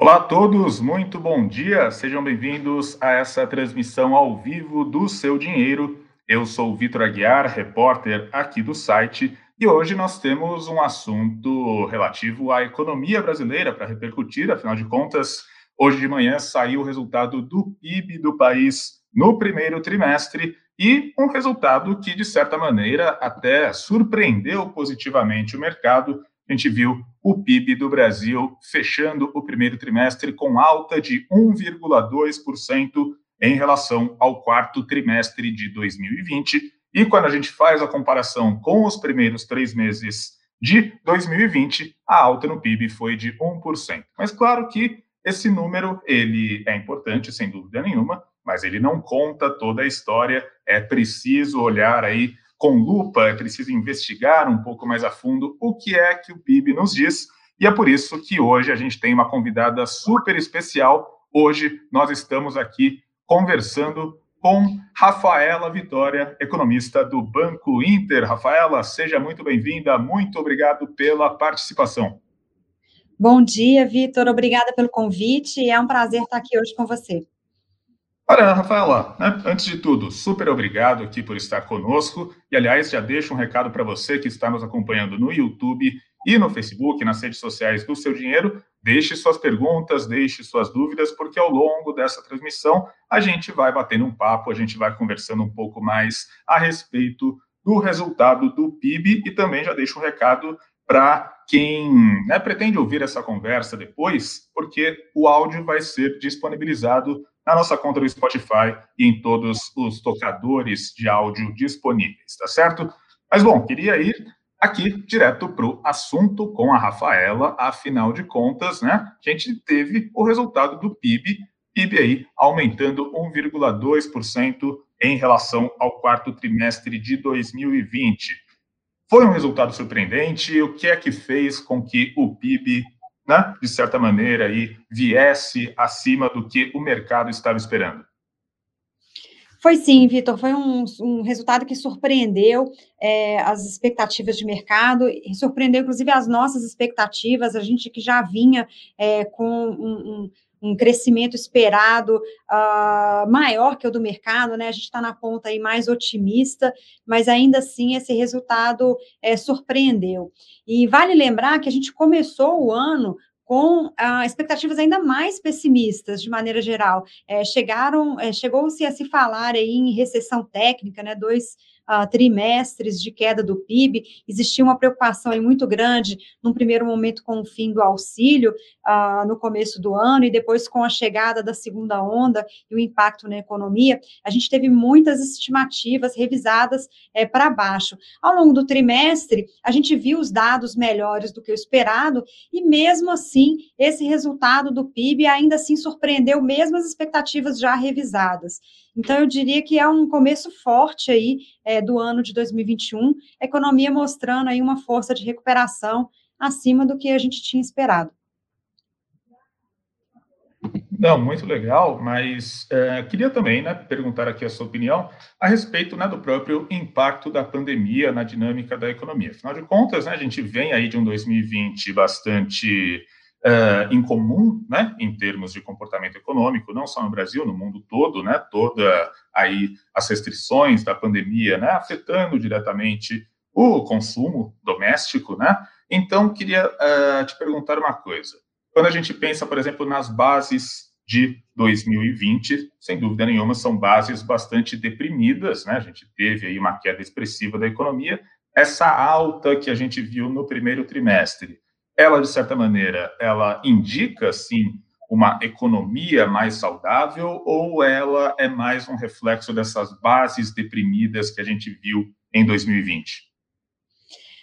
Olá a todos, muito bom dia. Sejam bem-vindos a essa transmissão ao vivo do Seu Dinheiro. Eu sou o Vitor Aguiar, repórter aqui do site, e hoje nós temos um assunto relativo à economia brasileira para repercutir, afinal de contas, hoje de manhã saiu o resultado do PIB do país no primeiro trimestre e um resultado que, de certa maneira, até surpreendeu positivamente o mercado. A gente viu o PIB do Brasil fechando o primeiro trimestre com alta de 1,2% em relação ao quarto trimestre de 2020. E quando a gente faz a comparação com os primeiros três meses de 2020, a alta no PIB foi de 1%. Mas claro que esse número ele é importante, sem dúvida nenhuma, mas ele não conta toda a história. É preciso olhar aí com lupa, é preciso investigar um pouco mais a fundo o que é que o PIB nos diz. E é por isso que hoje a gente tem uma convidada super especial. Hoje nós estamos aqui conversando com Rafaela Vitória, economista do Banco Inter. Rafaela, seja muito bem-vinda, muito obrigado pela participação. Bom dia, Vitor, obrigada pelo convite, é um prazer estar aqui hoje com você. Olha, Rafaela, né, antes de tudo, super obrigado aqui por estar conosco. E, aliás, já deixo um recado para você que está nos acompanhando no YouTube e no Facebook, nas redes sociais do Seu Dinheiro. Deixe suas perguntas, deixe suas dúvidas, porque ao longo dessa transmissão a gente vai batendo um papo, a gente vai conversando um pouco mais a respeito do resultado do PIB e também já deixo um recado para quem né, pretende ouvir essa conversa depois, porque o áudio vai ser disponibilizado na nossa conta do Spotify e em todos os tocadores de áudio disponíveis, tá certo? Mas, bom, queria ir aqui direto para o assunto com a Rafaela, afinal de contas, né? A gente teve o resultado do PIB, PIB aí aumentando 1,2% em relação ao quarto trimestre de 2020. Foi um resultado surpreendente. O que é que fez com que o PIB né, de certa maneira, aí, viesse acima do que o mercado estava esperando? Foi sim, Vitor, foi um, um, resultado que surpreendeu é, as expectativas de mercado, surpreendeu inclusive as nossas expectativas, a gente que já vinha é, com um, um um crescimento esperado uh, maior que o do mercado, né? A gente está na ponta aí mais otimista, mas ainda assim esse resultado é, surpreendeu. E vale lembrar que a gente começou o ano com ah, expectativas ainda mais pessimistas, de maneira geral. É, chegaram, é, chegou-se a se falar aí em recessão técnica, né, dois uh, trimestres de queda do PIB, existia uma preocupação aí muito grande, num primeiro momento com o fim do auxílio, no começo do ano, e depois com a chegada da segunda onda e o impacto na economia, a gente teve muitas estimativas revisadas é, para baixo. Ao longo do trimestre, a gente viu os dados melhores do que o esperado, e mesmo assim, esse resultado do PIB ainda assim surpreendeu mesmo as expectativas já revisadas. Então, eu diria que é um começo forte aí é, do ano de 2021, a economia mostrando aí uma força de recuperação acima do que a gente tinha esperado. Não, muito legal, mas é, queria também né, perguntar aqui a sua opinião a respeito né, do próprio impacto da pandemia na dinâmica da economia. Afinal de contas, né, a gente vem aí de um 2020 bastante uh, incomum, né, em termos de comportamento econômico, não só no Brasil, no mundo todo, né, toda aí as restrições da pandemia, né, afetando diretamente o consumo doméstico, né. Então, queria uh, te perguntar uma coisa. Quando a gente pensa, por exemplo, nas bases de 2020, sem dúvida nenhuma, são bases bastante deprimidas, né? A gente teve aí uma queda expressiva da economia. Essa alta que a gente viu no primeiro trimestre, ela, de certa maneira, ela indica, sim, uma economia mais saudável ou ela é mais um reflexo dessas bases deprimidas que a gente viu em 2020?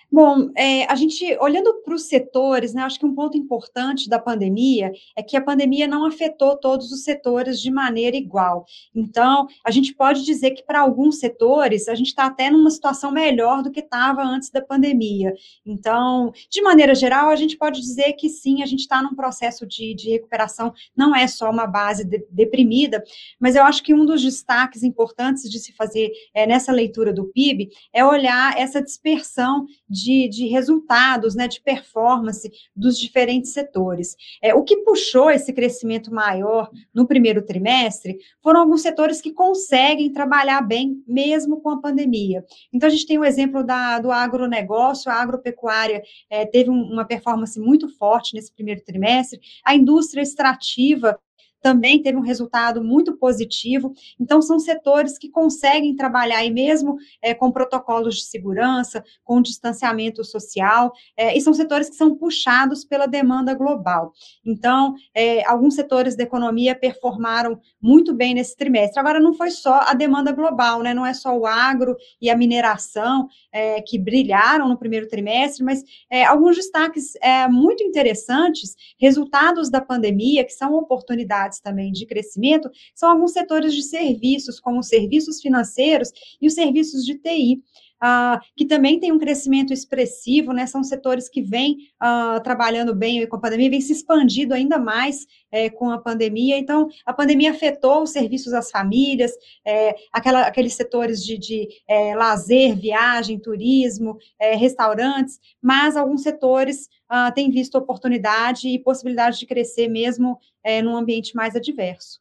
Bom, é, a gente, olhando para os setores, né, acho que um ponto importante da pandemia é que a pandemia não afetou todos os setores de maneira igual. Então, a gente pode dizer que para alguns setores a gente está até numa situação melhor do que estava antes da pandemia. Então, de maneira geral, a gente pode dizer que sim, a gente está num processo de, de recuperação, não é só uma base de, deprimida, mas eu acho que um dos destaques importantes de se fazer é, nessa leitura do PIB é olhar essa dispersão de, de resultados, né, de performance dos diferentes setores. É, o que puxou esse crescimento maior no primeiro trimestre foram alguns setores que conseguem trabalhar bem mesmo com a pandemia. Então, a gente tem o exemplo da, do agronegócio, a agropecuária é, teve um, uma performance muito forte nesse primeiro trimestre, a indústria extrativa também teve um resultado muito positivo. Então, são setores que conseguem trabalhar, e mesmo é, com protocolos de segurança, com distanciamento social, é, e são setores que são puxados pela demanda global. Então, é, alguns setores da economia performaram muito bem nesse trimestre. Agora, não foi só a demanda global, né? não é só o agro e a mineração é, que brilharam no primeiro trimestre, mas é, alguns destaques é, muito interessantes, resultados da pandemia, que são oportunidades oportunidades também de crescimento são alguns setores de serviços, como os serviços financeiros e os serviços de TI. Ah, que também tem um crescimento expressivo, né? São setores que vêm uh, trabalhando bem com a pandemia, vem se expandindo ainda mais é, com a pandemia. Então, a pandemia afetou os serviços às famílias, é, aquela, aqueles setores de, de é, lazer, viagem, turismo, restaurantes, mas alguns setores uh, têm visto oportunidade e possibilidade de crescer mesmo num ambiente mais adverso.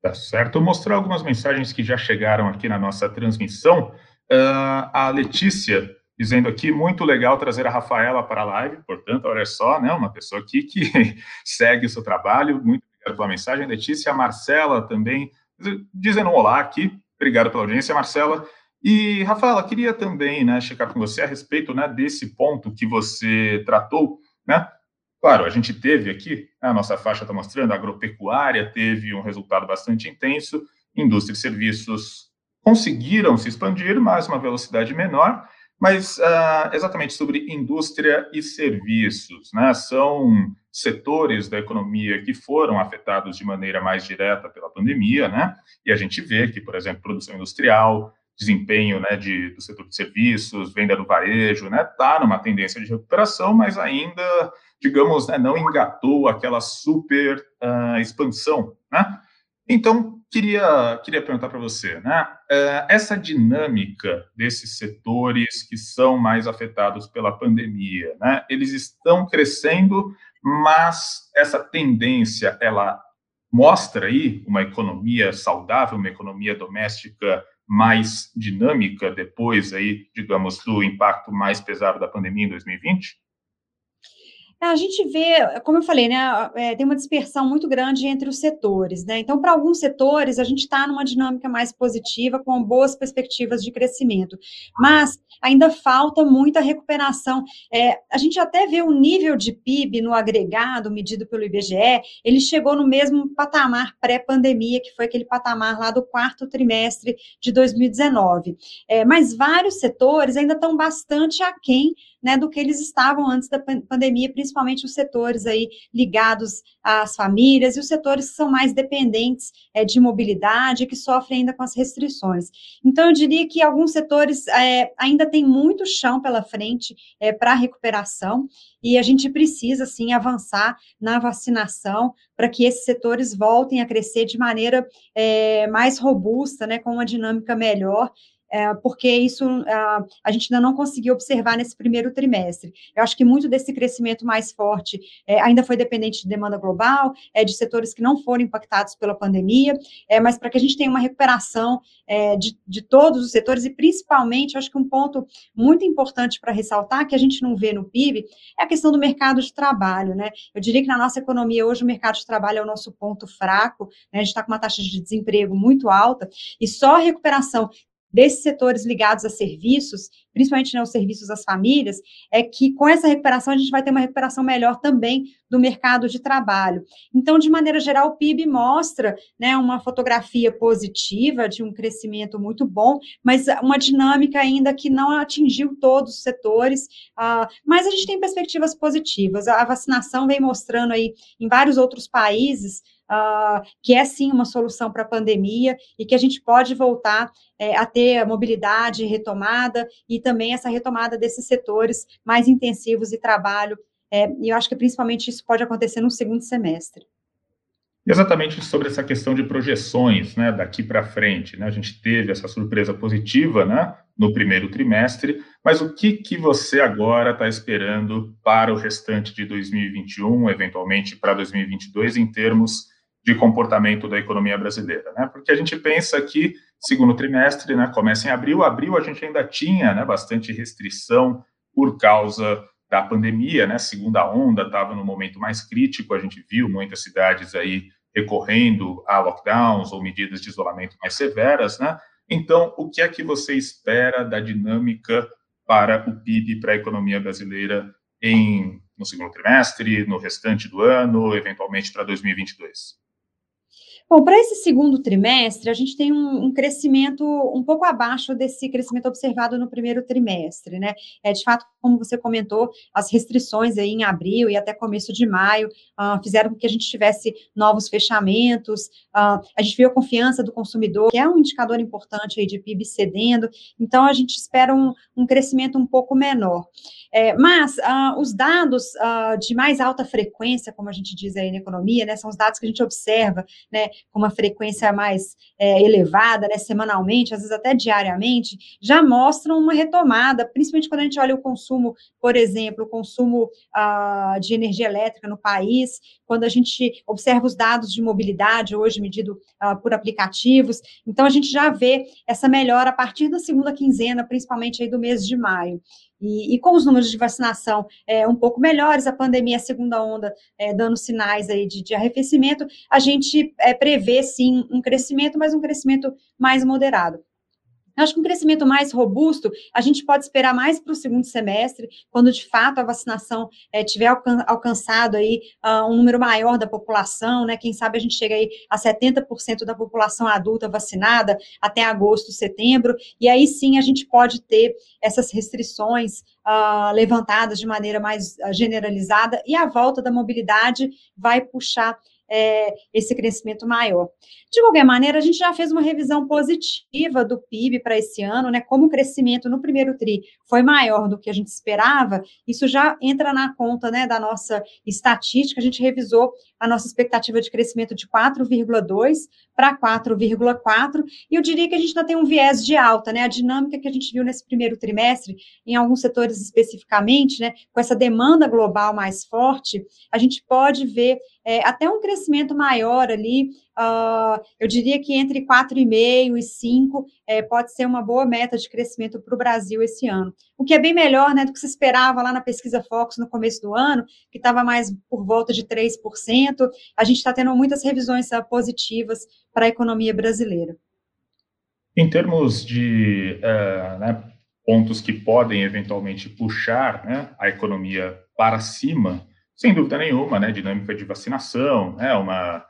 Tá certo. Mostrar algumas mensagens que já chegaram aqui na nossa transmissão. Uh, a Letícia dizendo aqui, muito legal trazer a Rafaela para a live, portanto, olha só, né, uma pessoa aqui que segue o seu trabalho, muito obrigado pela mensagem, Letícia, a Marcela também, dizendo um olá aqui, obrigado pela audiência, Marcela, e, Rafaela, queria também, né, checar com você a respeito, né, desse ponto que você tratou, né, Claro, a gente teve aqui, a nossa faixa está mostrando, a agropecuária teve um resultado bastante intenso, indústria e serviços conseguiram se expandir, mas uma velocidade menor, mas uh, exatamente sobre indústria e serviços, né? São setores da economia que foram afetados de maneira mais direta pela pandemia, né? E a gente vê que, por exemplo, produção industrial, desempenho né, de, do setor de serviços, venda do varejo, né, está numa tendência de recuperação, mas ainda, digamos, né, não engatou aquela super uh, expansão, né? Então, queria, queria perguntar para você, né, uh, essa dinâmica desses setores que são mais afetados pela pandemia, né, eles estão crescendo, mas essa tendência, ela mostra aí uma economia saudável, uma economia doméstica mais dinâmica depois aí, digamos, do impacto mais pesado da pandemia em 2020? É, a gente vê, como eu falei, né, é, tem uma dispersão muito grande entre os setores, né? Então, para alguns setores, a gente está numa dinâmica mais positiva, com boas perspectivas de crescimento. Mas ainda falta muita recuperação. É, a gente até vê o nível de PIB no agregado, medido pelo IBGE, ele chegou no mesmo patamar pré-pandemia, que foi aquele patamar lá do quarto trimestre de 2019. É, mas vários setores ainda estão bastante aquém né, do que eles estavam antes da pandemia, principalmente os setores aí ligados às famílias e os setores que são mais dependentes é, de mobilidade, que sofrem ainda com as restrições. Então, eu diria que alguns setores é, ainda têm muito chão pela frente é, para recuperação, e a gente precisa, sim, avançar na vacinação para que esses setores voltem a crescer de maneira é, mais robusta, né, com uma dinâmica melhor, é, porque isso a, a gente ainda não conseguiu observar nesse primeiro trimestre. Eu acho que muito desse crescimento mais forte é, ainda foi dependente de demanda global, é, de setores que não foram impactados pela pandemia, é, mas para que a gente tenha uma recuperação é, de, de todos os setores, e principalmente, acho que um ponto muito importante para ressaltar, que a gente não vê no PIB, é a questão do mercado de trabalho, né? Eu diria que na nossa economia hoje o mercado de trabalho é o nosso ponto fraco, né? a gente está com uma taxa de desemprego muito alta, e só a recuperação desses setores ligados a serviços, principalmente né, os serviços às famílias, é que com essa recuperação a gente vai ter uma recuperação melhor também do mercado de trabalho. Então, de maneira geral, o PIB mostra né, uma fotografia positiva de um crescimento muito bom, mas uma dinâmica ainda que não atingiu todos os setores, uh, mas a gente tem perspectivas positivas. A vacinação vem mostrando aí em vários outros países uh, que é sim uma solução para a pandemia e que a gente pode voltar é, a ter a mobilidade retomada e também essa retomada desses setores mais intensivos de trabalho. É, e eu acho que principalmente isso pode acontecer no segundo semestre. Exatamente sobre essa questão de projeções, né, daqui para frente, né, a gente teve essa surpresa positiva, né, no primeiro trimestre, mas o que, que você agora está esperando para o restante de 2021, eventualmente para 2022, em termos de comportamento da economia brasileira? Né? Porque a gente pensa que segundo trimestre né, começa em abril, abril a gente ainda tinha né, bastante restrição por causa da pandemia, né? Segunda onda estava no momento mais crítico, a gente viu muitas cidades aí recorrendo a lockdowns ou medidas de isolamento mais severas, né? Então, o que é que você espera da dinâmica para o PIB, para a economia brasileira em no segundo trimestre, no restante do ano, eventualmente para 2022? Bom, para esse segundo trimestre, a gente tem um, um, crescimento um pouco abaixo desse crescimento observado no primeiro trimestre, né? É, de fato, como você comentou, as restrições aí em abril e até começo de maio uh, fizeram com que a gente tivesse novos fechamentos, uh, a gente viu a confiança do consumidor, que é um indicador importante aí de PIB cedendo, então a gente espera um, um crescimento um pouco menor. É, mas uh, os dados de mais alta frequência, como a gente diz aí na economia, né, são os dados que a gente observa, né, com uma frequência mais é, elevada, né, semanalmente, às vezes até diariamente, já mostram uma retomada, principalmente quando a gente olha o consumo, por exemplo, o consumo ah, de energia elétrica no país, quando a gente observa os dados de mobilidade, hoje medido ah, por aplicativos, então a gente já vê essa melhora a partir da segunda quinzena, principalmente aí do mês de maio. E, e, com os números de vacinação é, um pouco melhores, a pandemia, a segunda onda, é, dando sinais aí de, de arrefecimento, a gente é, prevê, sim, um crescimento, mas um crescimento mais moderado. Eu acho que um crescimento mais robusto, a gente pode esperar mais para o segundo semestre, quando de fato a vacinação é, tiver alcan alcançado aí uh, um número maior da população, né? Quem sabe a gente chega aí a 70% da população adulta vacinada até agosto, setembro, e aí sim a gente pode ter essas restrições uh, levantadas de maneira mais uh, generalizada, e a volta da mobilidade vai puxar é, esse crescimento maior. De qualquer maneira, a gente já fez uma revisão positiva do PIB para esse ano, né? Como o crescimento no primeiro TRI foi maior do que a gente esperava, isso já entra na conta né, da nossa estatística. A gente revisou a nossa expectativa de crescimento de 4,2 para 4,4, e eu diria que a gente ainda tem um viés de alta, né? A dinâmica que a gente viu nesse primeiro trimestre, em alguns setores especificamente, né? Com essa demanda global mais forte, a gente pode ver é, até um crescimento maior ali, uh, eu diria que entre 4,5 e 5 é, pode ser uma boa meta de crescimento para o Brasil esse ano. O que é bem melhor né, do que se esperava lá na pesquisa Fox no começo do ano, que estava mais por volta de 3%. A gente está tendo muitas revisões positivas para a economia brasileira. Em termos de uh, né, pontos que podem eventualmente puxar né, a economia para cima, sem dúvida nenhuma, né, dinâmica de vacinação, né, uma,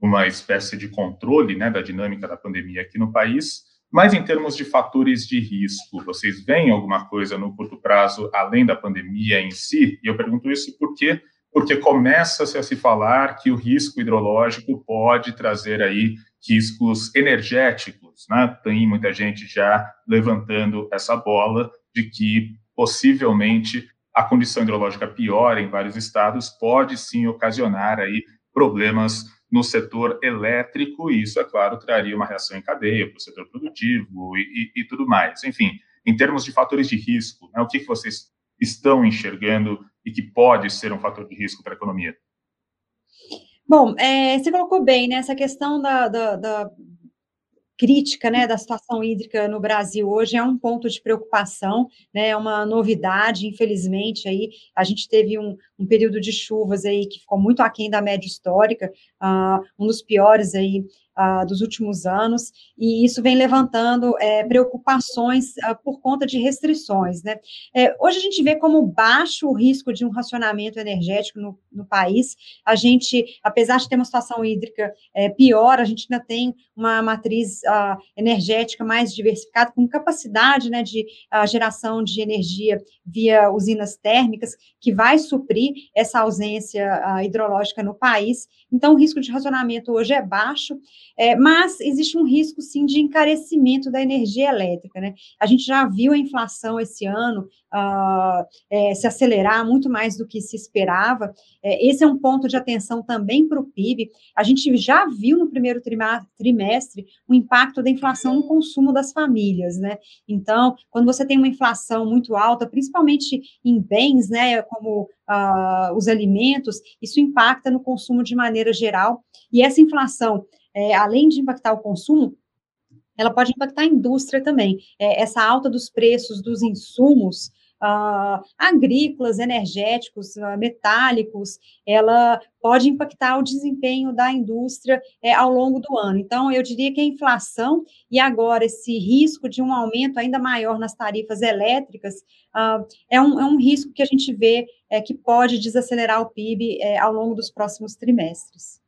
uma espécie de controle né, da dinâmica da pandemia aqui no país, mas em termos de fatores de risco, vocês veem alguma coisa no curto prazo além da pandemia em si? E eu pergunto isso porque porque começa-se a se falar que o risco hidrológico pode trazer aí riscos energéticos, né? Tem muita gente já levantando essa bola de que possivelmente a condição hidrológica pior em vários estados pode sim ocasionar aí problemas no setor elétrico, e isso, é claro, traria uma reação em cadeia para o setor produtivo e, e, e, tudo mais. Enfim, em termos de fatores de risco, né, o que, vocês estão enxergando e que pode ser um fator de risco para a economia? Bom, é, você colocou bem, né, essa questão da, da, da crítica né, da situação hídrica no Brasil hoje é um ponto de preocupação, né, é uma novidade, infelizmente, aí a gente teve um, um período de chuvas aí que ficou muito aquém da média histórica, uh, um dos piores aí uh, dos últimos anos, e isso vem levantando é, preocupações uh, por conta de restrições. Né? É, hoje a gente vê como baixo o risco de um racionamento energético no, no país. A gente, apesar de ter uma situação hídrica é, pior, a gente ainda tem uma matriz uh, energética mais diversificada, com capacidade né, de geração de energia via usinas térmicas, que vai suprir essa ausência hidrológica no país. Então, o risco de racionamento hoje é baixo. É, mas existe um risco, sim, de encarecimento da energia elétrica, né? A gente já viu a inflação esse ano uh, é, se acelerar muito mais do que se esperava. É, esse é um ponto de atenção também para o PIB. A gente já viu no primeiro trimestre o impacto da inflação no consumo das famílias, né? Então, quando você tem uma inflação muito alta, principalmente em bens, né, como uh, os alimentos, isso impacta no consumo de maneira geral. E essa inflação, é, além de impactar o consumo, ela pode impactar a indústria também. É, essa alta dos preços dos insumos uh, agrícolas, energéticos, uh, metálicos, ela pode impactar o desempenho da indústria é, ao longo do ano. Então, eu diria que a inflação e agora esse risco de um aumento ainda maior nas tarifas elétricas uh, é, um, é um risco que a gente vê é, que pode desacelerar o PIB é, ao longo dos próximos trimestres.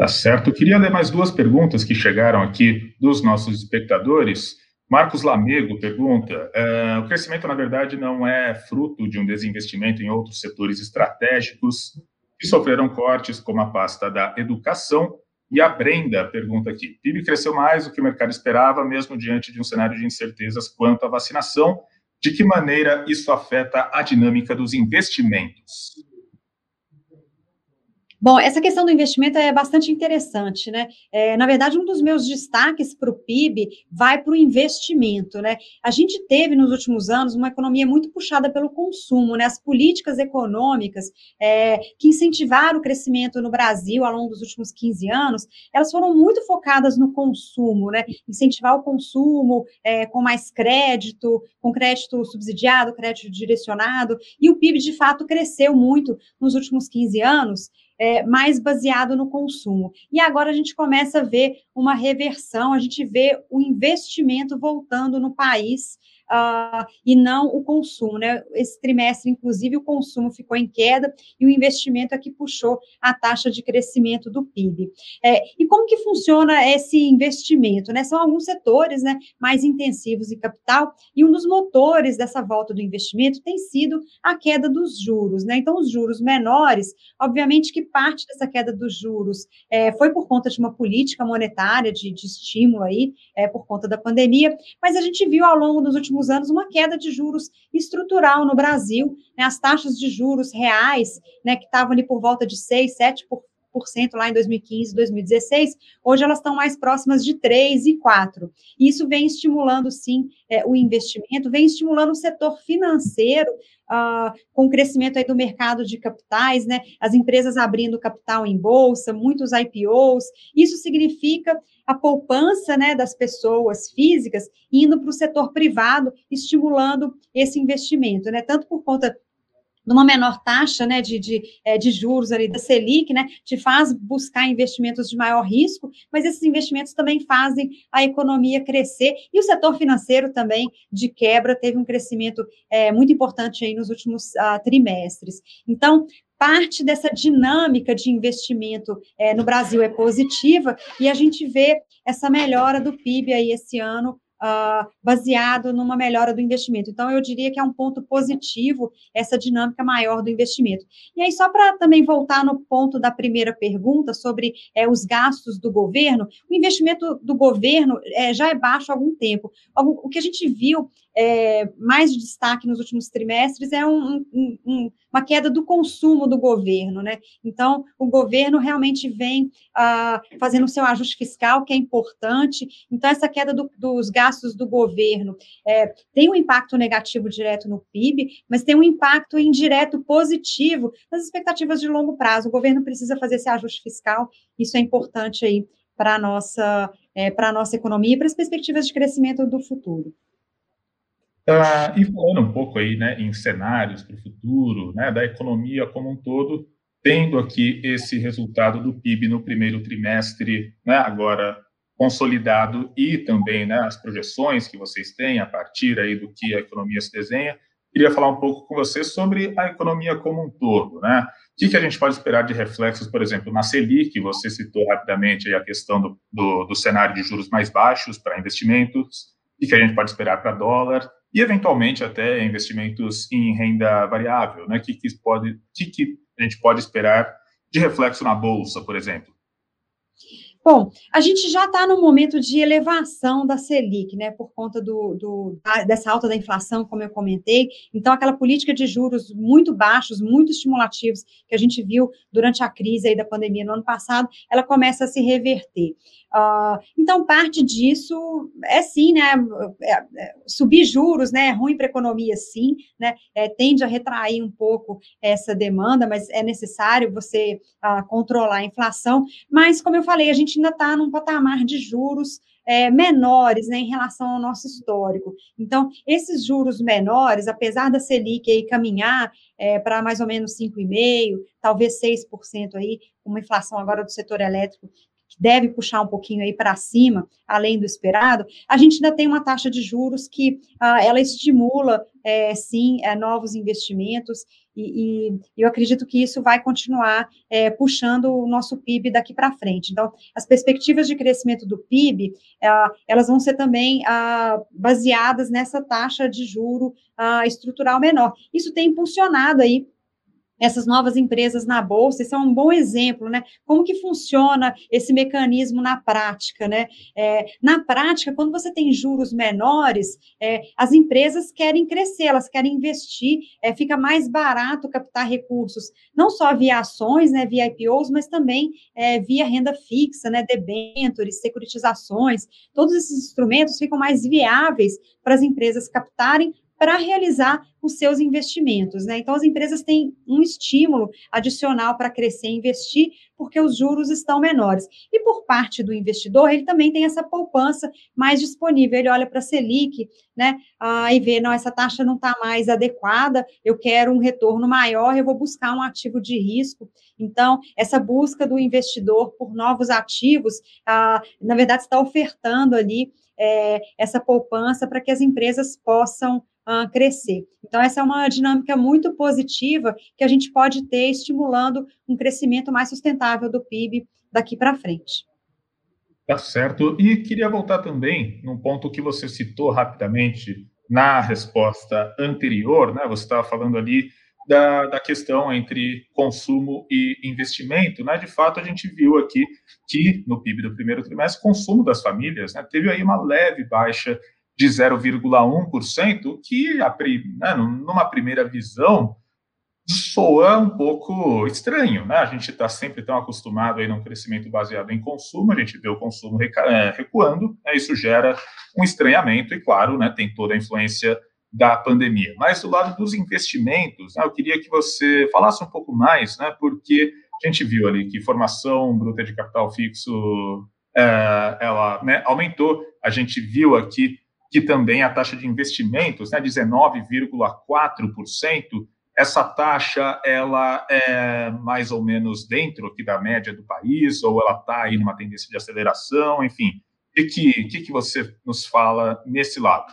Tá certo. Eu queria ler mais duas perguntas que chegaram aqui dos nossos espectadores. Marcos Lamego pergunta: uh, o crescimento, na verdade, não é fruto de um desinvestimento em outros setores estratégicos que sofreram cortes, como a pasta da educação. E a Brenda pergunta aqui: PIB cresceu mais do que o mercado esperava, mesmo diante de um cenário de incertezas quanto à vacinação. De que maneira isso afeta a dinâmica dos investimentos? Bom, essa questão do investimento é bastante interessante, né? É, na verdade, um dos meus destaques para o PIB vai para o investimento, né? A gente teve nos últimos anos uma economia muito puxada pelo consumo, né? As políticas econômicas é, que incentivaram o crescimento no Brasil ao longo dos últimos 15 anos, elas foram muito focadas no consumo, né? Incentivar o consumo é, com mais crédito, com crédito subsidiado, crédito direcionado, e o PIB de fato cresceu muito nos últimos 15 anos é, mais baseado no consumo. E agora a gente começa a ver uma reversão, a gente vê o investimento voltando no país uh, e não o consumo, né? Esse trimestre, inclusive, o consumo ficou em queda e o investimento é que puxou a taxa de crescimento do PIB. É, e como que funciona esse investimento? Né? São alguns setores né, mais intensivos em capital, e um dos motores dessa volta do investimento tem sido a queda dos juros. Né? Então, os juros menores, obviamente que parte dessa queda dos juros é, foi por conta de uma política monetária de, de estímulo aí, é, por conta da pandemia, mas a gente viu ao longo dos últimos últimos anos uma queda de juros estrutural no Brasil, né, as taxas de juros reais, né, que estavam ali por volta de 6, 7%, por lá em 2015, 2016, hoje elas estão mais próximas de 3 e 4. Isso vem estimulando, sim, é, o investimento, vem estimulando o setor financeiro, uh, com o crescimento aí do mercado de capitais, né? As empresas abrindo capital em bolsa, muitos IPOs. Isso significa a poupança né, das pessoas físicas indo para o setor privado, estimulando esse investimento, né? Tanto por conta numa menor taxa né, de, de, é, de, juros ali da Selic, né, te faz buscar investimentos de maior risco, mas esses investimentos também fazem a economia crescer e o setor financeiro também, de quebra, teve um crescimento é, muito importante aí nos últimos uh, trimestres. Então, parte dessa dinâmica de investimento é, no Brasil é positiva e a gente vê essa melhora do PIB aí esse ano uh, baseado numa melhora do investimento. Então, eu diria que é um ponto positivo essa dinâmica maior do investimento. E aí, só para também voltar no ponto da primeira pergunta sobre é, os gastos do governo, o investimento do governo é, já é baixo há algum tempo. O que a gente viu é, mais de destaque nos últimos trimestres é um, um, um, uma queda do consumo do governo, né? Então, o governo realmente vem ah, fazendo o seu ajuste fiscal, que é importante. Então, essa queda do, dos gastos do governo é, tem um impacto negativo direto no PIB, mas tem um impacto indireto positivo nas expectativas de longo prazo. O governo precisa fazer esse ajuste fiscal, isso é importante aí para a nossa, é, nossa economia e para as perspectivas de crescimento do futuro. Uh, e falando um pouco aí, né, em cenários para o futuro, né, da economia como um todo, tendo aqui esse resultado do PIB no primeiro trimestre, né, agora consolidado e também né, as projeções que vocês têm a partir aí do que a economia se desenha, queria falar um pouco com você sobre a economia como um todo, né? O que, que a gente pode esperar de reflexos, por exemplo, na Selic, você citou rapidamente a questão do, do, do cenário de juros mais baixos para investimentos, o que, que a gente pode esperar para dólar, e eventualmente até investimentos em renda variável, né? Que, que pode, que, que a gente pode esperar de reflexo na bolsa, por exemplo? Bom, a gente já está no momento de elevação da Selic, né, por conta do, do, dessa alta da inflação, como eu comentei. Então, aquela política de juros muito baixos, muito estimulativos, que a gente viu durante a crise aí da pandemia no ano passado, ela começa a se reverter. Uh, então, parte disso é sim, né, é, é, subir juros, né, é ruim para a economia, sim, né, é, tende a retrair um pouco essa demanda, mas é necessário você uh, controlar a inflação. Mas, como eu falei, a gente ainda está num patamar de juros é, menores né, em relação ao nosso histórico. Então, esses juros menores, apesar da Selic aí caminhar é, para mais ou menos 5,5%, talvez 6% aí, uma inflação agora do setor elétrico que deve puxar um pouquinho aí para cima, além do esperado, a gente ainda tem uma taxa de juros que ah, ela estimula, é, sim, é, novos investimentos, e, e, eu acredito que isso vai continuar é, puxando o nosso PIB daqui para frente. Então, as perspectivas de crescimento do PIB, ah, elas vão ser também ah, baseadas nessa taxa de juro ah, estrutural menor. Isso tem impulsionado aí essas novas empresas na bolsa, isso é um bom exemplo, né? Como que funciona esse mecanismo na prática, né? É, na prática, quando você tem juros menores, é, as empresas querem crescer, elas querem investir, é, fica mais barato captar recursos, não só via ações, né, via IPOs, mas também é, via renda fixa, né, debentures, securitizações, todos esses instrumentos ficam mais viáveis para as empresas captarem para realizar os seus investimentos. Né? Então, as empresas têm um estímulo adicional para crescer e investir, porque os juros estão menores. E por parte do investidor, ele também tem essa poupança mais disponível. Ele olha para a Selic né, ah, e vê, não, essa taxa não está mais adequada, eu quero um retorno maior, eu vou buscar um ativo de risco. Então, essa busca do investidor por novos ativos, ah, na verdade, está ofertando ali é, essa poupança para que as empresas possam crescer. Então, essa é uma dinâmica muito positiva que a gente pode ter estimulando um crescimento mais sustentável do PIB daqui para frente. Tá certo. E queria voltar também num ponto que você citou rapidamente na resposta anterior, né? Você estava falando ali da, da, questão entre consumo e investimento, né? De fato, a gente viu aqui que no PIB do primeiro trimestre, o consumo das famílias né, teve aí uma leve baixa de 0,1%, que a, né, numa primeira visão soa um pouco estranho, né? A gente está sempre tão acostumado aí num crescimento baseado em consumo, a gente vê o consumo é, recuando, né? isso gera um estranhamento e, claro, né, tem toda a influência da pandemia. Mas do lado dos investimentos, né, eu queria que você falasse um pouco mais, né, porque a gente viu ali que formação bruta de capital fixo é, ela né, aumentou, a gente viu aqui que também a taxa de investimentos, né, 19,4%, essa taxa ela é mais ou menos dentro aqui da média do país, ou ela está aí numa tendência de aceleração, enfim. O que, que, que você nos fala nesse lado?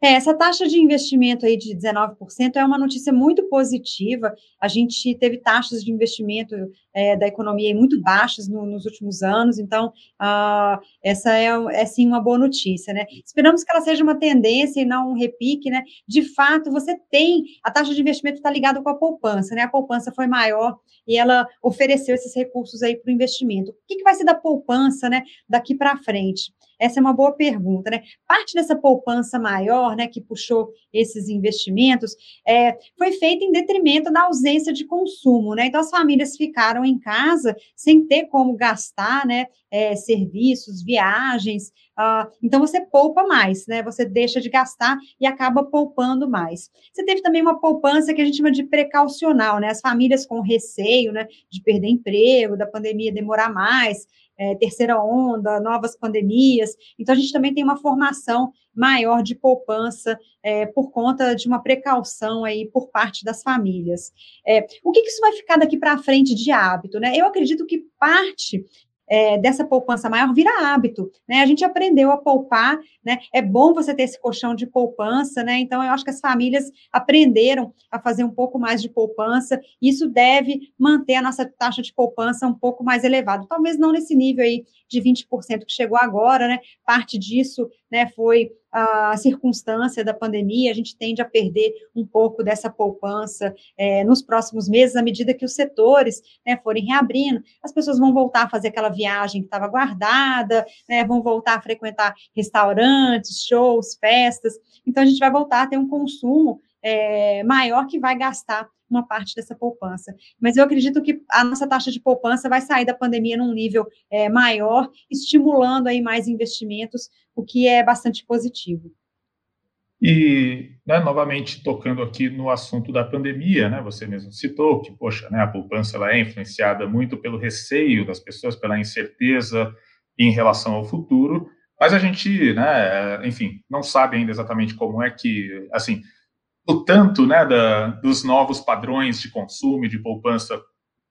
É, essa taxa de investimento aí de 19% é uma notícia muito positiva. A gente teve taxas de investimento é, da economia muito baixas no, nos últimos anos, então ah, essa é, é sim uma boa notícia, né? Esperamos que ela seja uma tendência e não um repique, né? De fato, você tem a taxa de investimento está ligada com a poupança, né? A poupança foi maior e ela ofereceu esses recursos aí para o investimento. O que, que vai ser da poupança, né? Daqui para frente? Essa é uma boa pergunta, né? Parte dessa poupança maior, né, que puxou esses investimentos, é, foi feita em detrimento da ausência de consumo, né? Então as famílias ficaram em casa sem ter como gastar, né, é, serviços, viagens. Uh, então você poupa mais, né? Você deixa de gastar e acaba poupando mais. Você teve também uma poupança que a gente chama de precaucional, né? As famílias com receio, né, de perder emprego, da pandemia demorar mais, é, terceira onda, novas pandemias. Então, a gente também tem uma formação maior de poupança é, por conta de uma precaução aí por parte das famílias. É, o que, que isso vai ficar daqui para frente de hábito? Né? Eu acredito que parte é, dessa poupança maior vira hábito, né? A gente aprendeu a poupar, né? É bom você ter esse colchão de poupança, né? Então, eu acho que as famílias aprenderam a fazer um pouco mais de poupança, isso deve manter a nossa taxa de poupança um pouco mais elevada. Talvez não nesse nível aí de 20% que chegou agora, né? Parte disso, né, foi a circunstância da pandemia, a gente tende a perder um pouco dessa poupança é, nos próximos meses, à medida que os setores né, forem reabrindo, as pessoas vão voltar a fazer aquela viagem que estava guardada, né, vão voltar a frequentar restaurantes, shows, festas, então a gente vai voltar a ter um consumo é, maior que vai gastar uma parte dessa poupança. Mas eu acredito que a nossa taxa de poupança vai sair da pandemia num nível é, maior, estimulando aí mais investimentos, o que é bastante positivo. E, né, novamente, tocando aqui no assunto da pandemia, né, você mesmo citou que, poxa, né, a poupança ela é influenciada muito pelo receio das pessoas, pela incerteza em relação ao futuro, mas a gente, né, enfim, não sabe ainda exatamente como é que, assim, o tanto né, da, dos novos padrões de consumo e de poupança,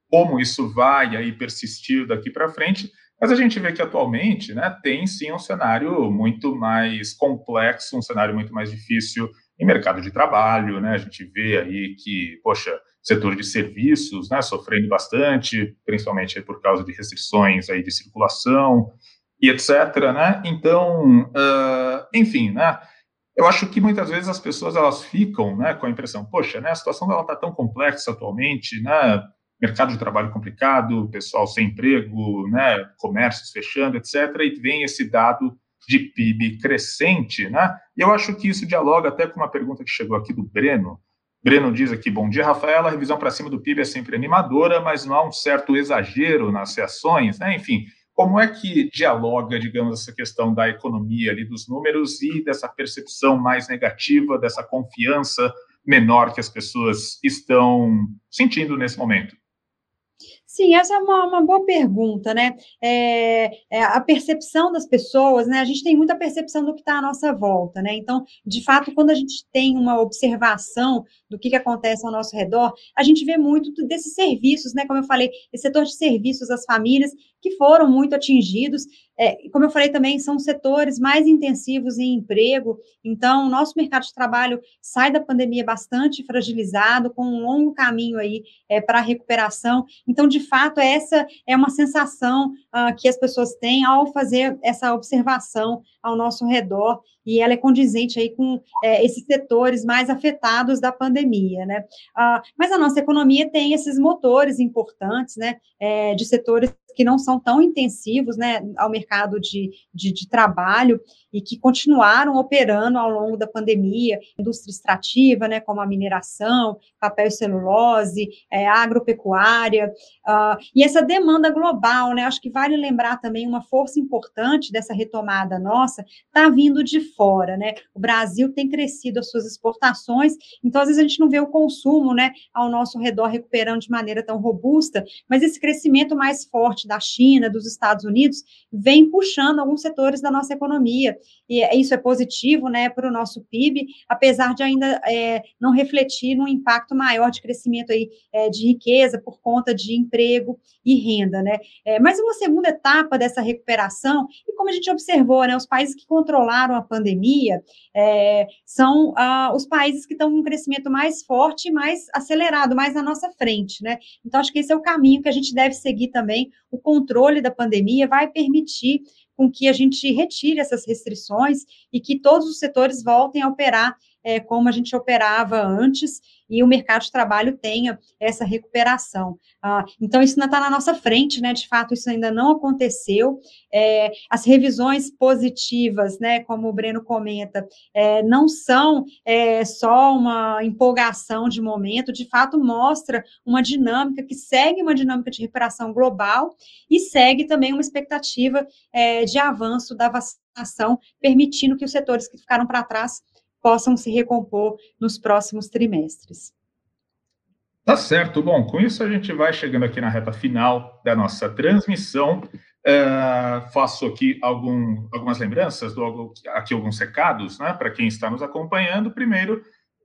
como isso vai aí persistir daqui para frente, mas a gente vê que atualmente né, tem sim um cenário muito mais complexo, um cenário muito mais difícil em mercado de trabalho, né? A gente vê aí que, poxa, setor de serviços, né, sofrendo bastante, principalmente por causa de restrições aí de circulação e etc, né? Então, uh, enfim, né? Eu acho que muitas vezes as pessoas elas ficam né, com a impressão, poxa, né, a situação dela está tão complexa atualmente, né, mercado de trabalho complicado, pessoal sem emprego, né, comércios fechando, etc., e vem esse dado de PIB crescente, né? E eu acho que isso dialoga até com uma pergunta que chegou aqui do Breno. Breno diz aqui: bom dia, Rafaela. A revisão para cima do PIB é sempre animadora, mas não há um certo exagero nas reações, né? Enfim, como é que dialoga, digamos, essa questão da economia ali, dos números e dessa percepção mais negativa, dessa confiança menor que as pessoas estão sentindo nesse momento? Sim, essa é uma, uma boa pergunta, né? É, é, a percepção das pessoas, né? A gente tem muita percepção do que está à nossa volta, né? Então, de fato, quando a gente tem uma observação do que, que acontece ao nosso redor, a gente vê muito desses serviços, né? Como eu falei, esse setor de serviços às famílias que foram muito atingidos. É, como eu falei também, são setores mais intensivos em emprego, então o nosso mercado de trabalho sai da pandemia bastante fragilizado, com um longo caminho aí é, para a recuperação. Então, de fato, essa é uma sensação uh, que as pessoas têm ao fazer essa observação ao nosso redor, e ela é condizente aí com é, esses setores mais afetados da pandemia, né? Uh, mas a nossa economia tem esses motores importantes, né, é, de setores que não são tão intensivos né, ao mercado de, de, de, trabalho e que continuaram operando ao longo da pandemia, indústria extrativa, né, como a mineração, papel e celulose, é, agropecuária, uh, e essa demanda global, né, acho que vale lembrar também uma força importante dessa retomada nossa, está vindo de fora, né, o Brasil tem crescido as suas exportações, então às vezes a gente não vê o consumo, né, ao nosso redor recuperando de maneira tão robusta, mas esse crescimento mais forte da China, dos Estados Unidos, vem puxando alguns setores da nossa economia. E é, isso é positivo né, para o nosso PIB, apesar de ainda é, não refletir num impacto maior de crescimento aí, é, de riqueza por conta de emprego e renda. Né? É, mas uma segunda etapa dessa recuperação, e como a gente observou, né, os países que controlaram a pandemia é, são ah, os países que estão com um crescimento mais forte, mais acelerado, mais na nossa frente. Né? Então, acho que esse é o caminho que a gente deve seguir também o controle da pandemia vai permitir com que a gente retire essas restrições e que todos os setores voltem a operar é, como a gente operava antes e o mercado de trabalho tenha essa recuperação. Ah, então, isso ainda está na nossa frente, né? De fato, isso ainda não aconteceu. É, as revisões positivas, né, como o Breno comenta, é, não são é, só uma empolgação de momento, de fato, mostra uma dinâmica que segue uma dinâmica de recuperação global e segue também uma expectativa é, de avanço da vacinação, permitindo que os setores que ficaram para trás possam se recompor nos próximos trimestres. Tá certo. Bom, com isso a gente vai chegando aqui na reta final da nossa transmissão. Uh, faço aqui algum, algumas lembranças, dou aqui alguns recados né, para quem está nos acompanhando. Primeiro,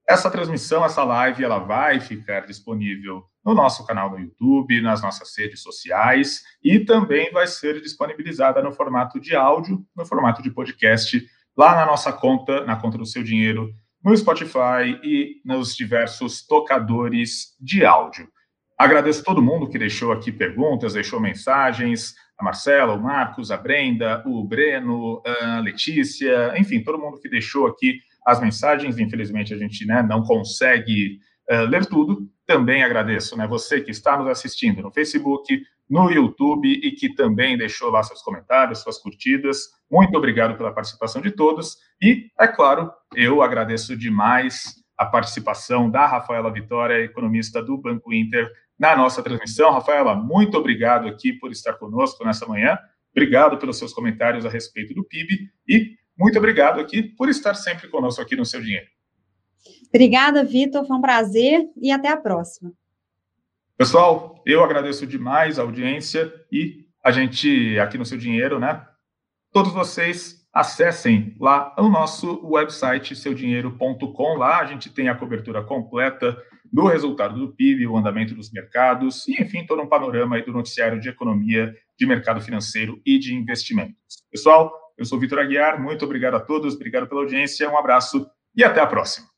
essa transmissão, essa live, ela vai ficar disponível no nosso canal no YouTube, nas nossas redes sociais e também vai ser disponibilizada no formato de áudio, no formato de podcast lá na nossa conta, na conta do seu dinheiro, no Spotify e nos diversos tocadores de áudio. Agradeço todo mundo que deixou aqui perguntas, deixou mensagens, a Marcela, o Marcos, a Brenda, o Breno, a Letícia, enfim, todo mundo que deixou aqui as mensagens. Infelizmente, a gente né, não consegue uh, ler tudo. Também agradeço, né, você que está nos assistindo no Facebook, no YouTube e que também deixou lá seus comentários, suas curtidas. Muito obrigado pela participação de todos. E, é claro, eu agradeço demais a participação da Rafaela Vitória, economista do Banco Inter, na nossa transmissão. Rafaela, muito obrigado aqui por estar conosco nessa manhã. Obrigado pelos seus comentários a respeito do PIB e muito obrigado aqui por estar sempre conosco aqui no Seu Dinheiro. Obrigada, Vitor. Foi um prazer e até a próxima. Pessoal, eu agradeço demais a audiência e a gente aqui no Seu Dinheiro, né? Todos vocês acessem lá o nosso website seudinheiro.com. Lá a gente tem a cobertura completa do resultado do PIB, o andamento dos mercados e, enfim, todo um panorama aí do noticiário de economia, de mercado financeiro e de investimentos. Pessoal, eu sou Vitor Aguiar, muito obrigado a todos, obrigado pela audiência, um abraço e até a próxima.